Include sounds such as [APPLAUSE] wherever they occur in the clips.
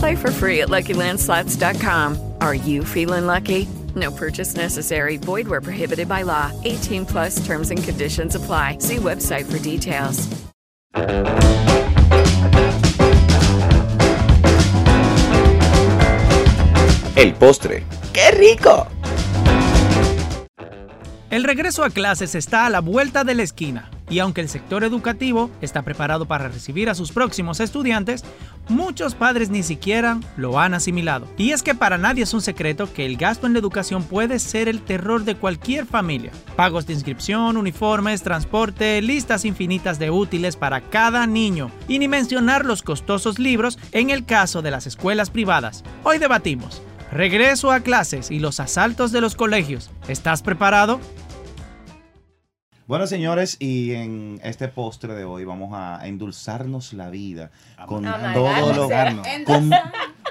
Play for free at LuckyLandSlots.com. Are you feeling lucky? No purchase necessary. Void where prohibited by law. 18 plus terms and conditions apply. See website for details. El postre. ¡Qué rico! El regreso a clases está a la vuelta de la esquina y aunque el sector educativo está preparado para recibir a sus próximos estudiantes, muchos padres ni siquiera lo han asimilado. Y es que para nadie es un secreto que el gasto en la educación puede ser el terror de cualquier familia. Pagos de inscripción, uniformes, transporte, listas infinitas de útiles para cada niño y ni mencionar los costosos libros en el caso de las escuelas privadas. Hoy debatimos. Regreso a clases y los asaltos de los colegios. ¿Estás preparado? Bueno, señores, y en este postre de hoy vamos a endulzarnos la vida con todo lo, con,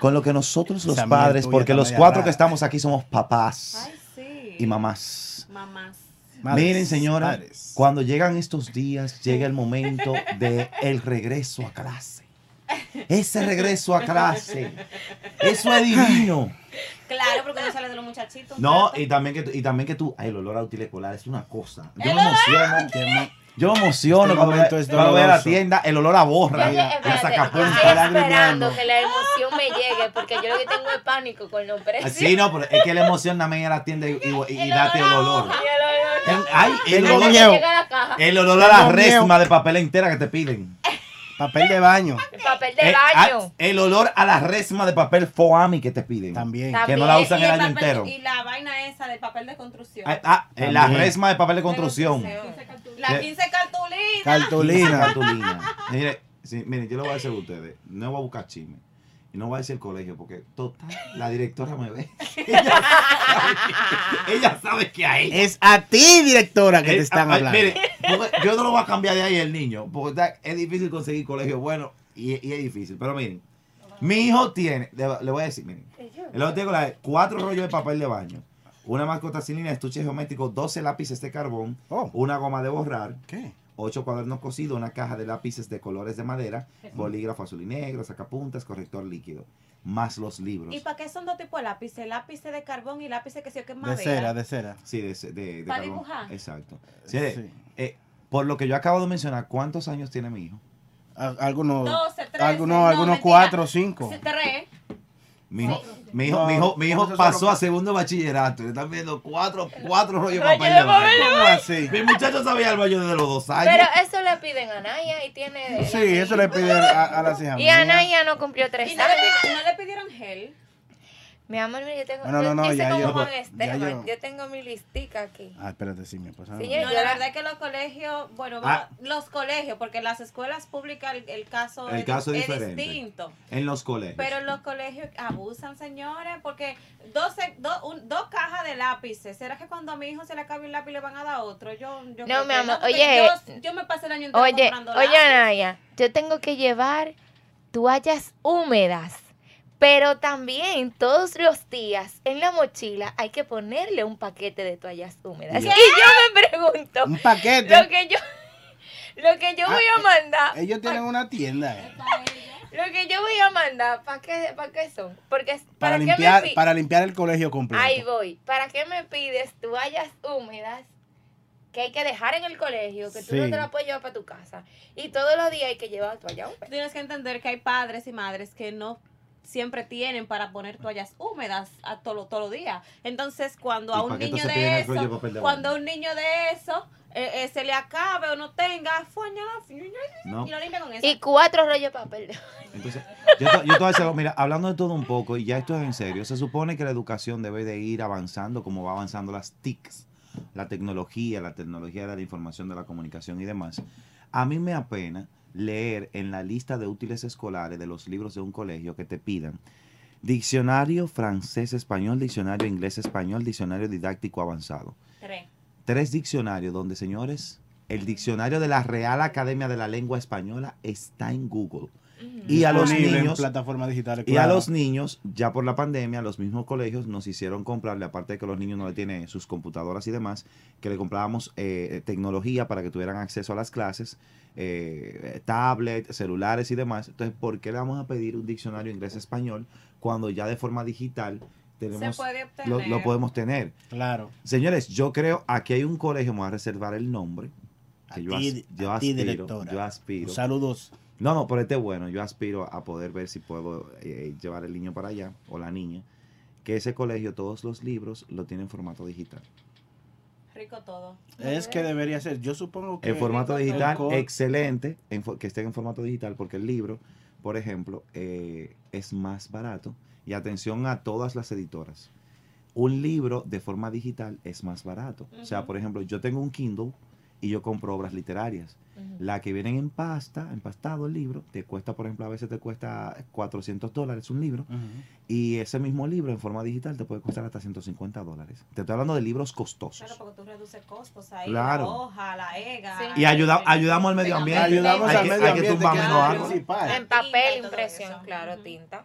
con lo que nosotros los Esa padres, tuya porque los cuatro rara. que estamos aquí somos papás Ay, sí. y mamás. Mamás. Madres, Miren, señora, madres. cuando llegan estos días, llega el momento [LAUGHS] de el regreso a clase. Ese regreso a clase. Eso es divino. Claro, porque no sale de los muchachitos. No, y también que tú- y también que tú, ay, el olor a útil escolar es una cosa. Yo El me emociono. Yo me emociono Este cuando, es cuando voy a la tienda, el olor a borra, Yo, espérate, estoy esperando que la emoción me llegue, porque yo lo que tengo es pánico con los precios. Sí, no, pero es que la emoción también a la tienda y, y- y date el olor. Y el olor- El- ay, el Tengo olor, miedo. Llega a la caja. el olor a la resma de papel entera que te piden. Papel de baño. El papel de Eh, baño. ah, el olor a la resma de papel foami que te piden. También. Que no la usan el el año papel- entero. Y la vaina esa de papel de construcción. Ah, ah, eh, la resma de papel de construcción. La ¿Qué? 15 cartulinas. Cartulina. Cartulina. [LAUGHS] Mire, sí, mire, yo le voy a decir a ustedes, no voy a buscar chisme. Y no voy a decir el colegio, porque total, la directora me ve. [LAUGHS] Ella sabe, ella sabe que hay. Es a ti, directora, que te Eh, están ah, hablando. Mire, porque yo no lo voy a cambiar de ahí el niño, porque está- es difícil conseguir colegio bueno y, y es difícil. Pero miren, mi hijo tiene, le, le voy a decir, miren, el otro tengo la- cuatro rollos de papel de baño, una mascota sin línea, estuche geométrico, 12 lápices de carbón, Oh. una goma de borrar, ¿Qué? ocho cuadernos cosidos, una caja de lápices de colores de madera, bolígrafo azul y negro, sacapuntas, corrector líquido, más los libros. ¿Y para qué son dos tipos de lápices? Lápices de carbón y lápices que sí o que es De madera. cera, de cera. Sí, de, de, de ¿Pa carbón. dibujar? Exacto. Sí, Sí. eh, por lo que yo acabo de mencionar, ¿cuántos años tiene mi hijo? Algunos, 12, 13. algunos, no, algunos mentira. cuatro o cinco. Tres. Mi hijo, mi hijo, No, mi hijo, mi hijo pasó a segundo bachillerato. Le están viendo cuatro, cuatro rollos de Rollo papel de baño. ¿Cómo así? Mi muchacho sabía el baño desde los dos años. Pero eso le piden a Naya y tiene. Sí, eso le piden a, a las hijas Y. Anaya no cumplió tres ¿Y no le, años. no le pidieron gel? Mi amor, mira, yo tengo. No, no, no, yo, ya como yo- Juan ya Esteban. yo- Yo... tengo mi listica aquí. Ah, espérate, sí, mi esposa. Sí, no. la verdad es que los colegios, bueno, Ah. los colegios, porque las escuelas públicas el, el caso, El es, caso es diferente. distinto. En los colegios. Pero los colegios abusan, señores, porque dos, dos, un- dos cajas de lápices. ¿Será que cuando a mi hijo se le acabe un lápiz le van a dar otro? Yo, yo No, mi amor, oye, Yo, yo me pasé el año entero Oye, comprando oye, lápiz. Anaya, yo tengo que llevar toallas húmedas. Pero también todos los días en la mochila hay que ponerle un paquete de toallas húmedas. ¿Qué? Y yo me pregunto, Un paquete. lo que yo, lo que yo voy a Ah, mandar, Ellos tienen una tienda eh, lo que yo voy a mandar, ¿para qué, para qué son? Porque para, ¿para, qué limpiar, me para limpiar el colegio completo. Ahí voy. ¿Para qué me pides toallas húmedas que hay que dejar en el colegio, que tú no te las puedes llevar para tu casa? Y todos los días hay que llevar toallas húmedas. Tienes que entender que hay padres y madres que no siempre tienen para poner toallas húmedas a todo, todos los días. Entonces, cuando ¿Y a un niño de eso, de cuando a un niño de eso eh, eh, se le acabe o no tenga, fuña, No. y lo limpia con eso. Y cuatro rollos de papel. Entonces, yo, yo te voy a decir algo, mira, hablando de todo un poco, y ya esto es en serio, se supone que la educación debe de ir avanzando como va avanzando las TICs, la tecnología, la tecnología de la información, de la comunicación y demás. A mí me apena leer en la lista de útiles escolares de los libros de un colegio que te pidan diccionario francés-español, diccionario inglés-español, diccionario didáctico avanzado. Tres. Tres diccionarios donde, señores, el diccionario de la Real Academia de la Lengua Española está en Google. Y a los niños, plataformas digitales. y a los niños, ya por la pandemia, los mismos colegios nos hicieron comprarle, aparte de que los niños no le tienen sus computadoras y demás, que le comprábamos eh, tecnología para que tuvieran acceso a las clases, eh, tablets, celulares y demás. Entonces, ¿por qué le vamos a pedir un diccionario inglés-español cuando ya de forma digital tenemos, puede lo, obtener. lo podemos tener? Claro. Señores, yo creo, aquí hay un colegio, me voy a reservar el nombre. Que yo, ti- as- yo a ti, aspiro, directora. yo aspiro. Saludos. No, no, pero este es bueno. Yo aspiro a poder ver si puedo eh, llevar el niño para allá o la niña. Que ese colegio, todos los libros lo tienen en formato digital. Rico todo. Es que debería ser. Yo supongo que. En formato digital, excelente en fo- que estén en formato digital, porque el libro, por ejemplo, eh, es más barato. Y atención a todas las editoras. Un libro de forma digital es más barato. O sea, por ejemplo, yo tengo un Kindle y yo compro obras literarias. La que vienen en pasta, empastado el libro, te cuesta, por ejemplo, a veces te cuesta 400 dólares un libro. Y ese mismo libro en forma digital te puede costar hasta 150 dólares. Te estoy hablando de libros costosos. Claro, porque tú reduces costos ahí, Claro. la hoja, la ega. Y ayuda- ayudamos al medio ambiente. Ayudamos Hay al que- medio hay que ambiente, tumbar que es menos. En papel, impresión, claro, tinta.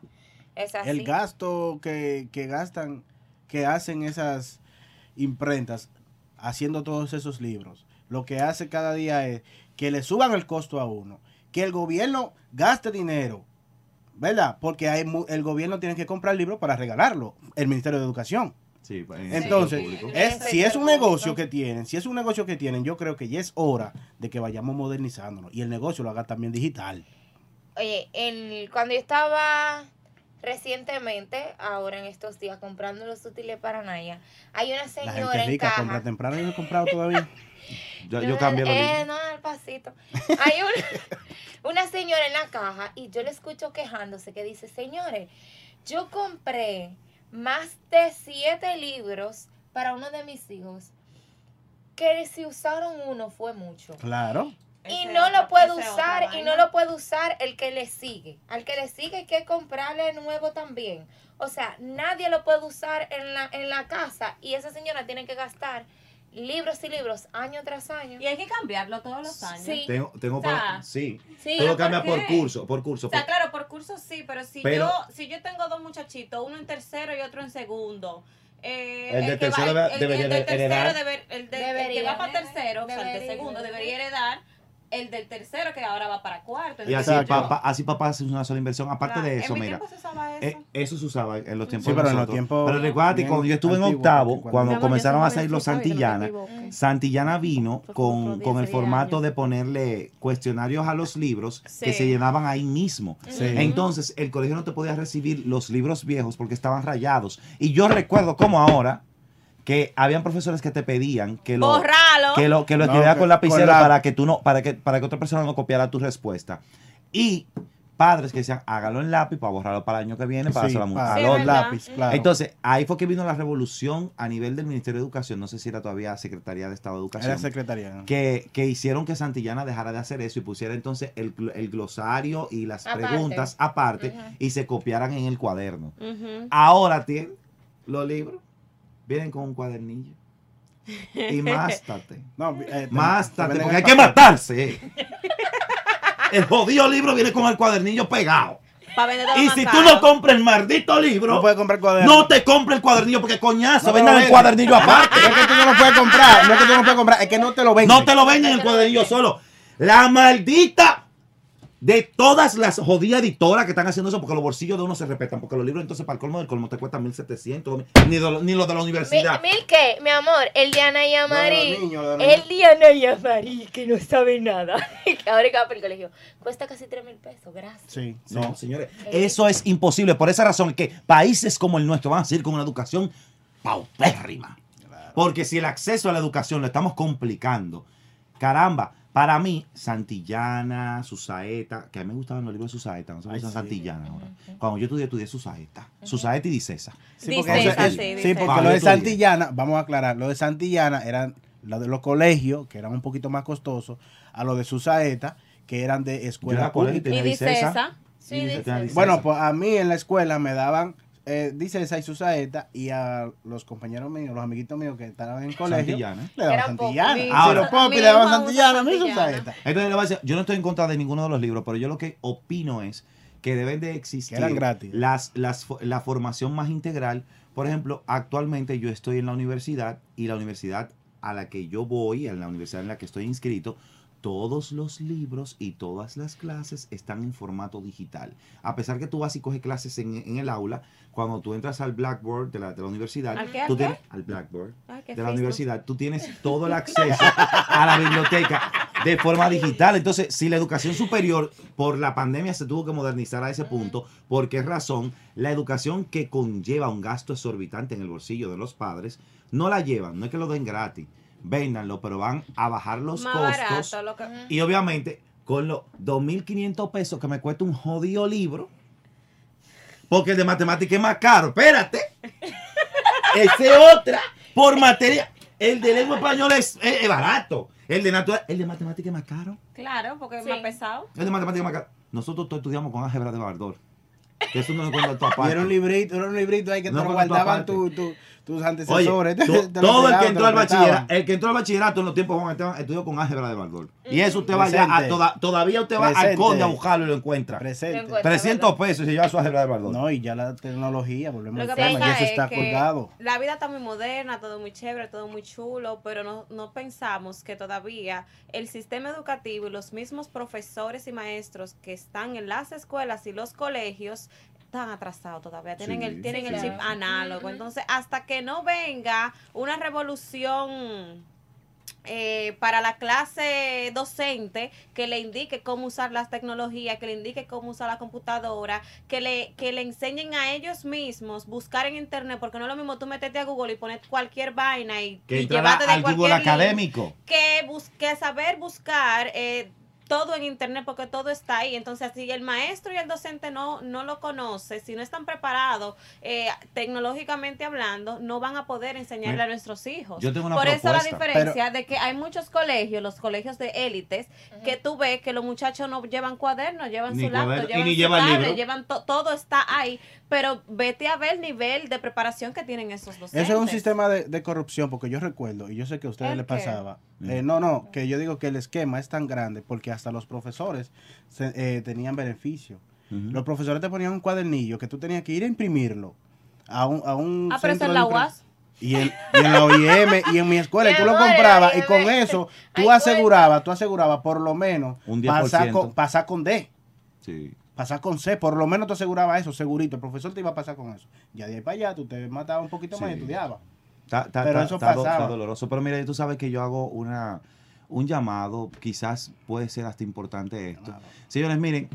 Es así. El gasto que, que gastan, que hacen esas imprentas haciendo todos esos libros, lo que hace cada día es que le suban el costo a uno, que el gobierno gaste dinero, ¿verdad? Porque hay mu- el gobierno tiene que comprar libros para regalarlo, el Ministerio de Educación. Sí, en el Entonces, es, En si es un negocio que tienen, si es un negocio que tienen, yo creo que ya es hora de que vayamos modernizándonos y el negocio lo haga también digital. Oye, el, cuando yo estaba recientemente, ahora en estos días, comprando los útiles para Naya, hay una La señora gente en rica caja. compra temprano y no he comprado todavía. [LAUGHS] Yo, yo cambié los Eh, libros. no, al pasito. Hay una, [LAUGHS] una señora en la caja y yo le escucho quejándose que dice, señores, yo compré más de siete libros para uno de mis hijos, que si usaron uno fue mucho. Claro. Y Ese no lo otra usar y no lo puede usar el que le sigue. Al que le sigue hay que comprarle nuevo también. O sea, nadie lo puede usar en la, en la casa y esa señora tiene que gastar libros y libros año tras año. Y hay que cambiarlo todos los años. Sí. Tengo, tengo O sea, para- sí. sí, Todo ¿por cambia por curso, por curso. O sea, por- claro, por curso sí, pero si Pero- yo si yo tengo dos muchachitos, uno en tercero y otro en segundo, eh, El de que va- tercero el- debe- el- debería el del de heredar. tercero debe- el, de- el que Debería. va para tercero, o sea, el de Debería. segundo debería heredar el del tercero que ahora va para cuarto. Y así papá, así papá hace una sola inversión. Aparte Claro, de en eso, mi mira. se usaba eh, eso. eso se usaba en los tiempos Sí, de pero en los tiempos Pero recuérdate, bien cuando yo estuve en octavo, cuando comenzaron a salir los no Santillana. Santillana vino con, con el 10 formato años. de ponerle cuestionarios a los libros que se llenaban ahí mismo. Sí. Entonces, el colegio no te podía recibir los libros viejos porque estaban rayados. Y yo recuerdo como ahora que habían profesores que te pedían que lo Borralo. que lo que lo No, escribiera que- con lapicero con la- para que tú no para que para que otra persona no copiara tu respuesta. Y padres que decían, hágalo en lápiz para borrarlo para el año que viene, para Sí, hacerlo para a Sí, los lápiz. claro. Entonces, ahí fue que vino la revolución a nivel del Ministerio de Educación, no sé si era todavía Secretaría de Estado de Educación. Era secretaria. ¿no? Que, que hicieron que Santillana dejara de hacer eso y pusiera entonces el, el glosario y las Aparte. preguntas aparte y se copiaran en el cuaderno. Ahora tienen los libros, vienen con un cuadernillo. [LAUGHS] Y mástate. No, eh, Mástate, porque hay que matarse. El jodido libro viene con el cuadernillo pegado. Y si tú no compras el maldito libro, No puedes comprar cuaderno. no te compres el cuadernillo porque coñazo, No vendan el cuadernillo aparte. No [LAUGHS] es que tú no lo puedes comprar, no es que tú no lo puedes comprar, es que no te lo venden. No te lo venden el cuadernillo solo. La maldita de todas las jodidas editoras que están haciendo eso, porque los bolsillos de uno se respetan, porque los libros entonces para el colmo del colmo te cuestan 1700, ni, de lo- ni los de la universidad. Mil qué, mi amor, el de Ana y Amari. el de Ana y Amari, que no sabe nada. Que [LAUGHS] Ahora que va para el colegio. Cuesta casi 3 mil pesos, gracias. Sí, sí. No, señores, eso es imposible. Por esa razón que países como el nuestro van a seguir con una educación paupérrima. Porque si el acceso a la educación lo estamos complicando, caramba, para mí, Santillana, Susaeta, que a mí me gustaban los libros de Susaeta, no se me Ay, gustan sí. Santillana ahora. Cuando yo estudié, estudié Susaeta. Susaeta y Dicesa. Sí, porque, Dice eso esa, es- sí, sí, dice porque lo de estudié. Santillana, vamos a aclarar, lo de Santillana eran los de los colegios, que eran un poquito más costosos, a lo de Susaeta, que eran de escuela era colegio y pública. Y Dicesa. Sí. Dicesa. Bueno, pues a mí en la escuela me daban, eh, dice esa y Susaeta, y a los compañeros míos, los amiguitos míos que estaban en el colegio, Santillana. le daban Santillana. Ahora- los popis le daban Santillana, a mí. Susaeta. Entonces, le voy a decir, yo no estoy en contra de ninguno de los libros, pero yo lo que opino es que deben de existir Que eran gratis. Las, las, la formación más integral. Por ejemplo, actualmente yo estoy en la universidad y la universidad a la que yo voy, en la universidad en la que estoy inscrito, todos los libros y todas las clases están en formato digital. A pesar que tú vas y coges clases en, en el aula, cuando tú entras al Blackboard de la, de la universidad, ¿Al qué, al tú qué? tienes al Blackboard qué de la universidad, tú tienes [LAUGHS] todo el acceso a la biblioteca de forma digital. Entonces, si la educación superior por la pandemia se tuvo que modernizar a ese punto, ¿por qué razón la educación que conlleva un gasto exorbitante en el bolsillo de los padres no la llevan? No es que lo den gratis, véndanlo, pero van a bajar los Más costos. barato. Lo que, Y obviamente, con los 2.500 pesos que me cuesta un jodido libro, porque el de matemática es más caro. Espérate. [LAUGHS] Ese otra, por materia. El de lengua española es, es- es barato. El de natural, el de matemática es más caro. claro, porque es Sí. más pesado. El de matemática es más caro. Nosotros todos estudiamos con álgebra de Bardor. Que eso no lo encuentras en tu era un librito, era un librito ahí que No, te lo guardaban aparte. tu- tu- tus Oye, [LAUGHS] te- te todo el que entró al bachillerato, el que entró al bachillerato en los tiempos Juan Esteban estudió con álgebra de Bardor. Y eso usted va ya a Presente. toda- todavía usted va al conde a buscarlo y lo encuentra. Presente. Lo encuentra. 300 pesos y se lleva su álgebra de Bardor. No, y ya la tecnología, volvemos al tema, ya eso es está colgado. la vida está muy moderna, todo muy chévere, todo muy chulo, pero no, no pensamos que todavía el sistema educativo y los mismos profesores y maestros que están en las escuelas y los colegios están atrasados todavía, tienen Sí. el, tienen Sí, el chip análogo. Entonces, hasta que no venga una revolución eh, para la clase docente que le indique cómo usar las tecnologías, que le indique cómo usar la computadora, que le, que le enseñen a ellos mismos buscar en internet, porque no es lo mismo tú meterte a Google y poner cualquier vaina y, Que y llevarte de al Google cualquier link, académico. que, bus- que saber buscar eh, todo en internet porque todo está ahí. Entonces, si el maestro y el docente no, no lo conoce, si no están preparados eh, tecnológicamente hablando, no van a poder enseñarle a nuestros hijos. yo tengo una Por eso la diferencia de que hay muchos colegios, los colegios de élites, que tú ves que los muchachos no llevan cuadernos, llevan Ni su laptop, llevan ni su llevan tablet, libro. llevan to- todo está ahí, pero vete a ver el nivel de preparación que tienen esos docentes. Eso es un sistema de, de corrupción, porque yo recuerdo, y yo sé que a ustedes ¿El les pasaba. Eh, no, no, que yo digo que el esquema es tan grande porque hasta los profesores se- eh, tenían beneficio. Los profesores te ponían un cuadernillo que tú tenías que ir a imprimirlo a un, a un Ah, pero de la UAS. Y en, y en la OIM y en mi escuela, y [LAUGHS] tú lo comprabas, en y con eso [LAUGHS] tú asegurabas, tú asegurabas por lo menos Un pasar 10%. con, pasar con D. Sí. Pasar con C, por lo menos te aseguraba eso, segurito. El profesor te iba a pasar con eso. Ya de ahí para allá, tú te matabas un poquito más y estudiabas. Está, está- Pero está- eso está doloroso. Pero mira, tú sabes que yo hago una un llamado, quizás puede ser hasta importante esto. Claro. Señores, miren,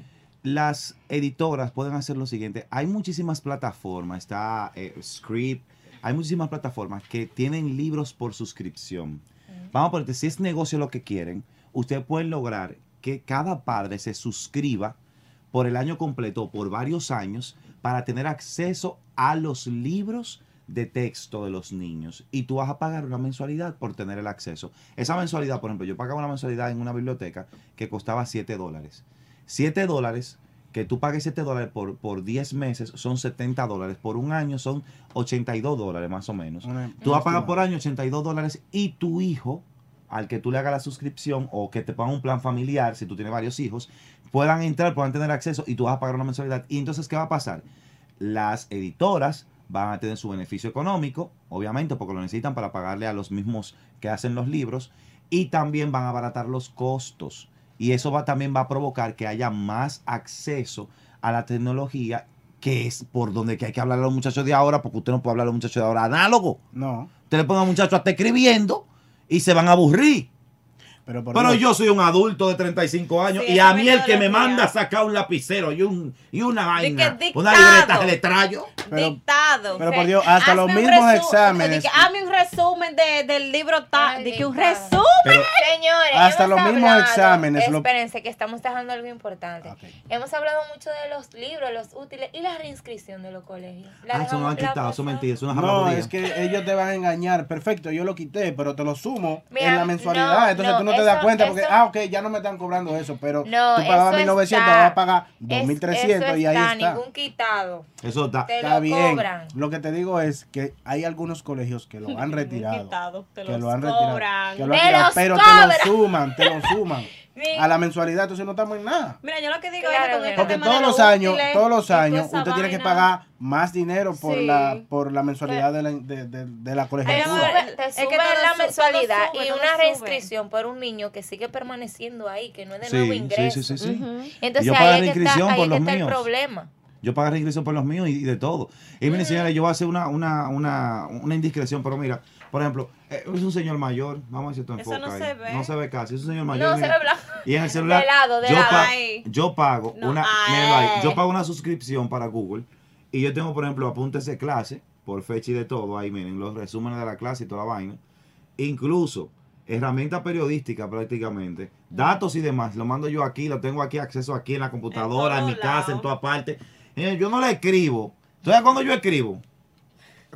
las editoras pueden hacer lo siguiente. Hay muchísimas plataformas, está eh, Script, hay muchísimas plataformas que tienen libros por suscripción. Vamos a ponerte, si es negocio lo que quieren, ustedes pueden lograr que cada padre se suscriba por el año completo o por varios años para tener acceso a los libros de texto de los niños y tú vas a pagar una mensualidad por tener el acceso. Esa mensualidad, por ejemplo, yo pagaba una mensualidad en una biblioteca que costaba 7 dólares. 7 dólares, que tú pagues 7 dólares por, por 10 meses, son 70 dólares. Por un año son 82 dólares más o menos. Una- Tú vas a pagar por año 82 dólares y tu hijo, al que tú le hagas la suscripción o que te ponga un plan familiar, si tú tienes varios hijos, puedan entrar, puedan tener acceso y tú vas a pagar una mensualidad. Y entonces, ¿qué va a pasar? Las editoras van a tener su beneficio económico, obviamente, porque lo necesitan para pagarle a los mismos que hacen los libros, y también van a abaratar los costos. y eso va también va a provocar que haya más acceso a la tecnología, que es por donde que hay que hablar a los muchachos de ahora, porque usted no puede hablar a los muchachos de ahora análogo. No. Usted le pone a un muchacho hasta escribiendo y se van a aburrir. Pero, por Pero Dios, yo soy un adulto de 35 años Sí, y a mí el que me días. manda a sacar un lapicero y, un, y una vaina, dictado. una libreta de letrayo. Pero- Dictado. pero por Dios, hasta los Hazme mismos exámenes- de que hazme un resumen de- del libro tal. De que un resumen. Pero- Señores, Hasta los mismos hablado- exámenes, lo- Espérense, que estamos dejando algo importante. Hemos hablado mucho de los libros, los útiles y la reinscripción de los colegios. La Ah, eso no lo han quitado, eso mentira, eso es una No, es que ellos te van a engañar. Perfecto, yo lo quité, pero te lo sumo Mira, en la mensualidad. no, Entonces no, tú no te das eso- cuenta porque, eso- ah, ok, ya no me están cobrando eso, pero No, tú pagabas eso 1900, está. vas a pagar Es- 2300 y ahí está. ningún quitado. Eso está. Te Está lo bien. cobran. Lo que te digo es que hay algunos colegios que lo han [LAUGHS] retirado. quitado, te que los lo han retirado. cobran. que lo han ¡Me retirado, pero te cobran! lo suman, te lo suman. [LAUGHS] A la mensualidad, entonces no estamos en nada. Mira, yo lo que digo Claro, es que con este Porque todos los los años, útiles todos los y toda años, esa usted tiene que pagar más dinero por Sí. la por la mensualidad de la, de, de- de la Te colegiatura. sube, te Es que la su- mensualidad sube, y una reinscripción por un niño que sigue permaneciendo ahí, que no es de Sí, nuevo sí, ingreso. sí, sí, sí. Entonces Yo ahí es que está, reinscripción ahí los está el míos. problema. Yo pagué reinscripción por los míos y, y de todo. Y mire, señores, yo voy a hacer una, una, una, una indiscreción, pero mira, por ejemplo, eh, es un señor mayor, vamos a esto Eso enfoca no ahí. se ve. No se ve casi, es un señor mayor. No se ve blanco. Y en el celular, De lado, de yo, lado. pa- yo pago No, una, mírenlo ahí, yo pago una suscripción para Google y yo tengo, por ejemplo, apuntes de clase por fecha y de todo, ahí miren, los resúmenes de la clase y toda la vaina. Incluso herramientas periodísticas prácticamente, datos y demás, lo mando yo aquí, lo tengo aquí, acceso aquí en la computadora, en, mi casa, en partes. Eh, Yo no le escribo. ¿Sabes cuando yo escribo?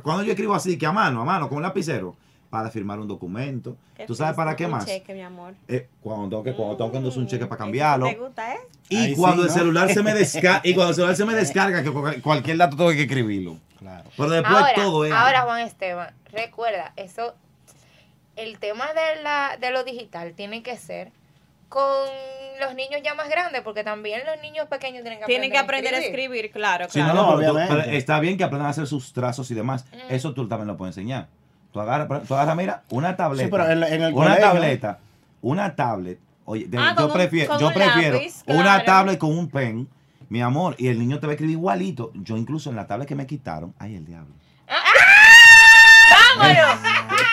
Cuando yo escribo así, que a mano, a mano, con un lapicero, para firmar un documento. Qué ¿Tú sabes para qué un más? cheque, mi amor. Eh, cuando tengo que, cuando tengo que endossar un cheque para Eso cambiarlo. ¿Te gusta, eh? Y Ahí cuando sí, el ¿no? celular se me descarga, y cuando el celular se me [LAUGHS] descarga, que cual- cualquier dato tengo que escribirlo. Claro. Pero después Ahora, todo es. ahora Juan Esteban, recuerda, eso, el tema de, la, de lo digital tiene que ser con los niños ya más grandes, porque también los niños pequeños tienen que Tienen que aprender aprender a escribir, claro, Sí, no, claro. no, pero tú- obviamente. pero está bien que aprendan a hacer sus trazos y demás. Eso tú también lo puedes enseñar. Tú agarras, tú agarras mira, una tableta. Sí, pero en, en el una colegio, tableta. Una tablet. Oye, de- Ah, yo un- prefiero, yo un prefiero lápiz, una claro. tablet con un pen, mi amor, y el niño te va a escribir igualito. Yo incluso en la tablet que me quitaron, ay, el diablo. ¡Vámonos! [LAUGHS]